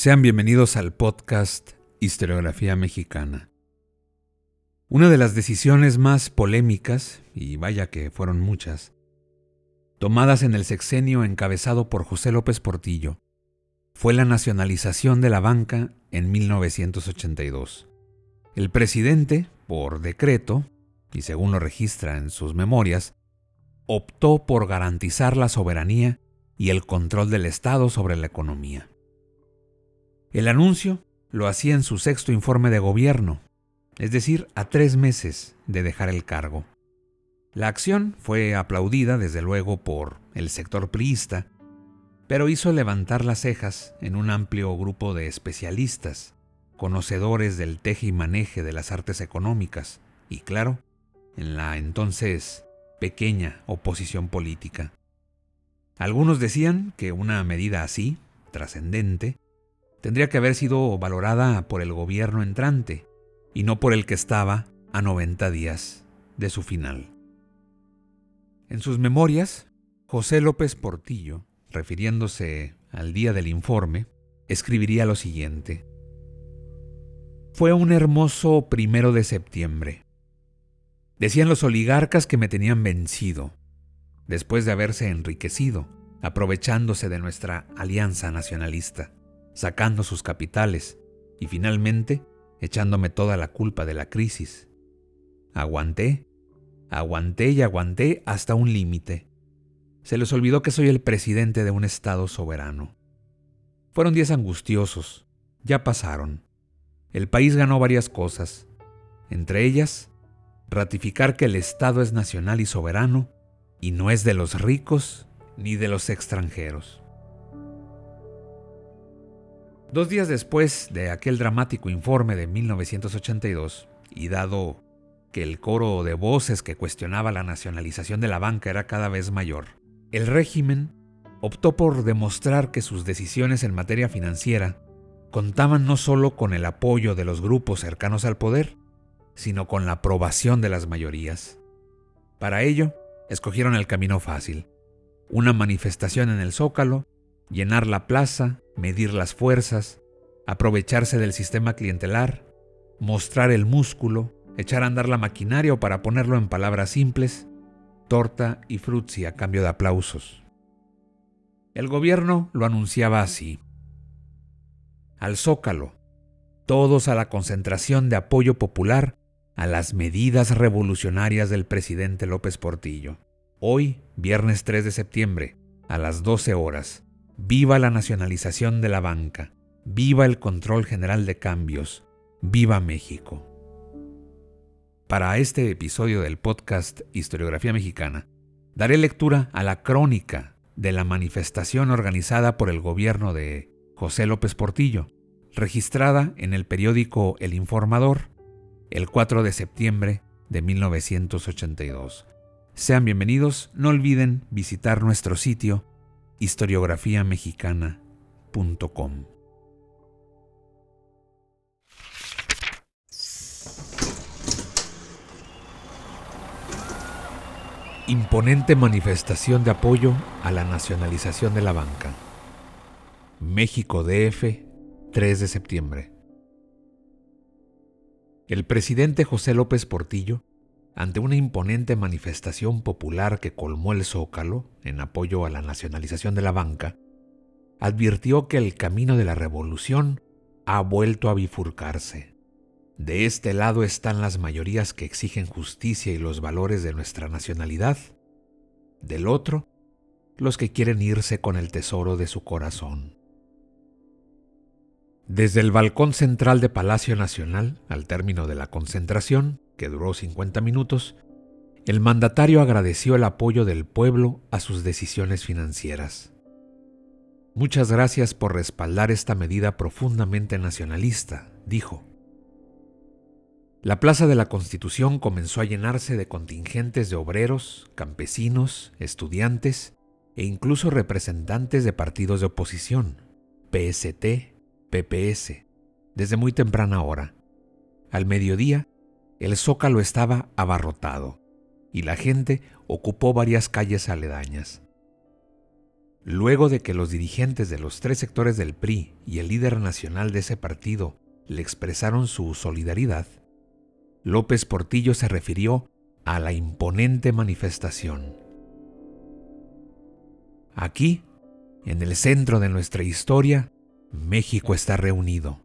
Sean bienvenidos al podcast Historiografía Mexicana. Una de las decisiones más polémicas, y vaya que fueron muchas, tomadas en el sexenio encabezado por José López Portillo, fue la nacionalización de la banca en 1982. El presidente, por decreto, y según lo registra en sus memorias, optó por garantizar la soberanía y el control del Estado sobre la economía. El anuncio lo hacía en su sexto informe de gobierno, es decir, a tres meses de dejar el cargo. La acción fue aplaudida desde luego por el sector priista, pero hizo levantar las cejas en un amplio grupo de especialistas, conocedores del teje y maneje de las artes económicas, y claro, en la entonces pequeña oposición política. Algunos decían que una medida así, trascendente, tendría que haber sido valorada por el gobierno entrante y no por el que estaba a 90 días de su final. En sus memorias, José López Portillo, refiriéndose al día del informe, escribiría lo siguiente. Fue un hermoso primero de septiembre. Decían los oligarcas que me tenían vencido, después de haberse enriquecido, aprovechándose de nuestra alianza nacionalista sacando sus capitales y finalmente echándome toda la culpa de la crisis. Aguanté, aguanté y aguanté hasta un límite. Se les olvidó que soy el presidente de un Estado soberano. Fueron días angustiosos, ya pasaron. El país ganó varias cosas, entre ellas, ratificar que el Estado es nacional y soberano y no es de los ricos ni de los extranjeros. Dos días después de aquel dramático informe de 1982, y dado que el coro de voces que cuestionaba la nacionalización de la banca era cada vez mayor, el régimen optó por demostrar que sus decisiones en materia financiera contaban no solo con el apoyo de los grupos cercanos al poder, sino con la aprobación de las mayorías. Para ello, escogieron el camino fácil, una manifestación en el Zócalo, llenar la plaza medir las fuerzas, aprovecharse del sistema clientelar, mostrar el músculo, echar a andar la maquinaria o para ponerlo en palabras simples, torta y frutzi a cambio de aplausos. El gobierno lo anunciaba así. Al zócalo, todos a la concentración de apoyo popular a las medidas revolucionarias del presidente López Portillo. Hoy, viernes 3 de septiembre, a las 12 horas, Viva la nacionalización de la banca. Viva el control general de cambios. Viva México. Para este episodio del podcast Historiografía Mexicana, daré lectura a la crónica de la manifestación organizada por el gobierno de José López Portillo, registrada en el periódico El Informador el 4 de septiembre de 1982. Sean bienvenidos, no olviden visitar nuestro sitio historiografiamexicana.com. Imponente manifestación de apoyo a la nacionalización de la banca. México DF, 3 de septiembre. El presidente José López Portillo ante una imponente manifestación popular que colmó el zócalo en apoyo a la nacionalización de la banca, advirtió que el camino de la revolución ha vuelto a bifurcarse. De este lado están las mayorías que exigen justicia y los valores de nuestra nacionalidad. Del otro, los que quieren irse con el tesoro de su corazón. Desde el balcón central de Palacio Nacional, al término de la concentración, que duró 50 minutos, el mandatario agradeció el apoyo del pueblo a sus decisiones financieras. Muchas gracias por respaldar esta medida profundamente nacionalista, dijo. La Plaza de la Constitución comenzó a llenarse de contingentes de obreros, campesinos, estudiantes e incluso representantes de partidos de oposición, PST, PPS, desde muy temprana hora. Al mediodía, el zócalo estaba abarrotado y la gente ocupó varias calles aledañas. Luego de que los dirigentes de los tres sectores del PRI y el líder nacional de ese partido le expresaron su solidaridad, López Portillo se refirió a la imponente manifestación. Aquí, en el centro de nuestra historia, México está reunido.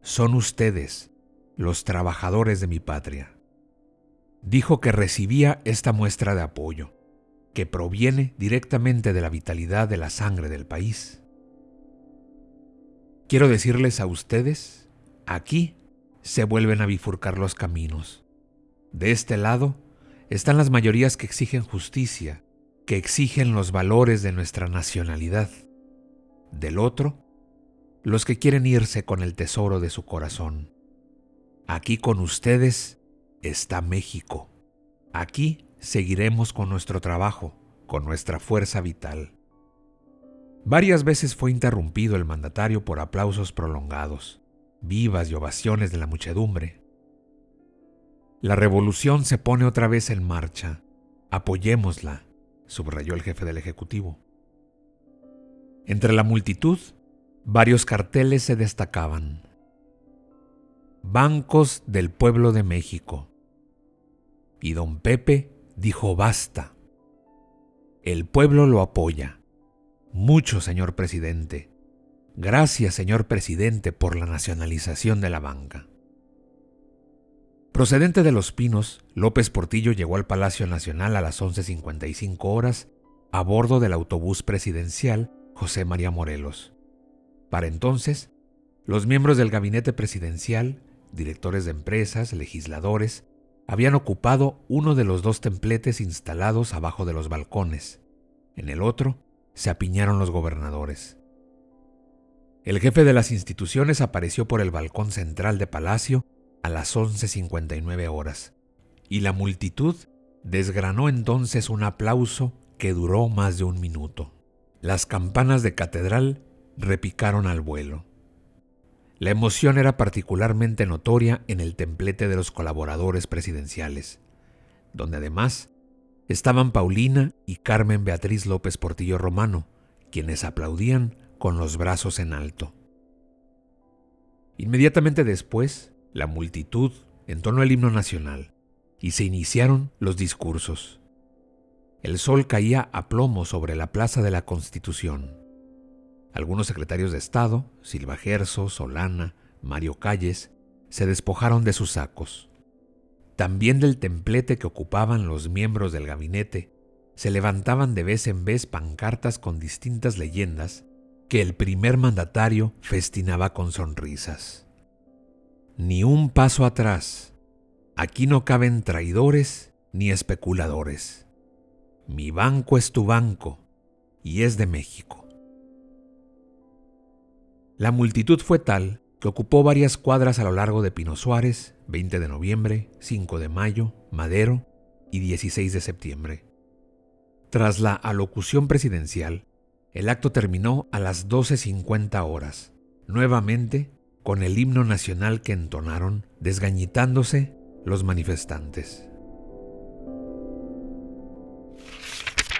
Son ustedes, los trabajadores de mi patria. Dijo que recibía esta muestra de apoyo, que proviene directamente de la vitalidad de la sangre del país. Quiero decirles a ustedes, aquí se vuelven a bifurcar los caminos. De este lado están las mayorías que exigen justicia, que exigen los valores de nuestra nacionalidad. Del otro, los que quieren irse con el tesoro de su corazón. Aquí con ustedes está México. Aquí seguiremos con nuestro trabajo, con nuestra fuerza vital. Varias veces fue interrumpido el mandatario por aplausos prolongados vivas y ovaciones de la muchedumbre. La revolución se pone otra vez en marcha. Apoyémosla, subrayó el jefe del Ejecutivo. Entre la multitud, varios carteles se destacaban. Bancos del pueblo de México. Y don Pepe dijo basta. El pueblo lo apoya. Mucho, señor presidente. Gracias, señor presidente, por la nacionalización de la banca. Procedente de Los Pinos, López Portillo llegó al Palacio Nacional a las 11.55 horas a bordo del autobús presidencial José María Morelos. Para entonces, los miembros del gabinete presidencial, directores de empresas, legisladores, habían ocupado uno de los dos templetes instalados abajo de los balcones. En el otro se apiñaron los gobernadores. El jefe de las instituciones apareció por el balcón central de Palacio a las 11.59 horas, y la multitud desgranó entonces un aplauso que duró más de un minuto. Las campanas de catedral repicaron al vuelo. La emoción era particularmente notoria en el templete de los colaboradores presidenciales, donde además estaban Paulina y Carmen Beatriz López Portillo Romano, quienes aplaudían con los brazos en alto. Inmediatamente después, la multitud entonó el himno nacional y se iniciaron los discursos. El sol caía a plomo sobre la plaza de la Constitución. Algunos secretarios de Estado, Silva Gerso, Solana, Mario Calles, se despojaron de sus sacos. También del templete que ocupaban los miembros del gabinete, se levantaban de vez en vez pancartas con distintas leyendas que el primer mandatario festinaba con sonrisas. Ni un paso atrás. Aquí no caben traidores ni especuladores. Mi banco es tu banco y es de México. La multitud fue tal que ocupó varias cuadras a lo largo de Pino Suárez, 20 de noviembre, 5 de mayo, Madero y 16 de septiembre. Tras la alocución presidencial, el acto terminó a las 12.50 horas, nuevamente con el himno nacional que entonaron, desgañitándose los manifestantes.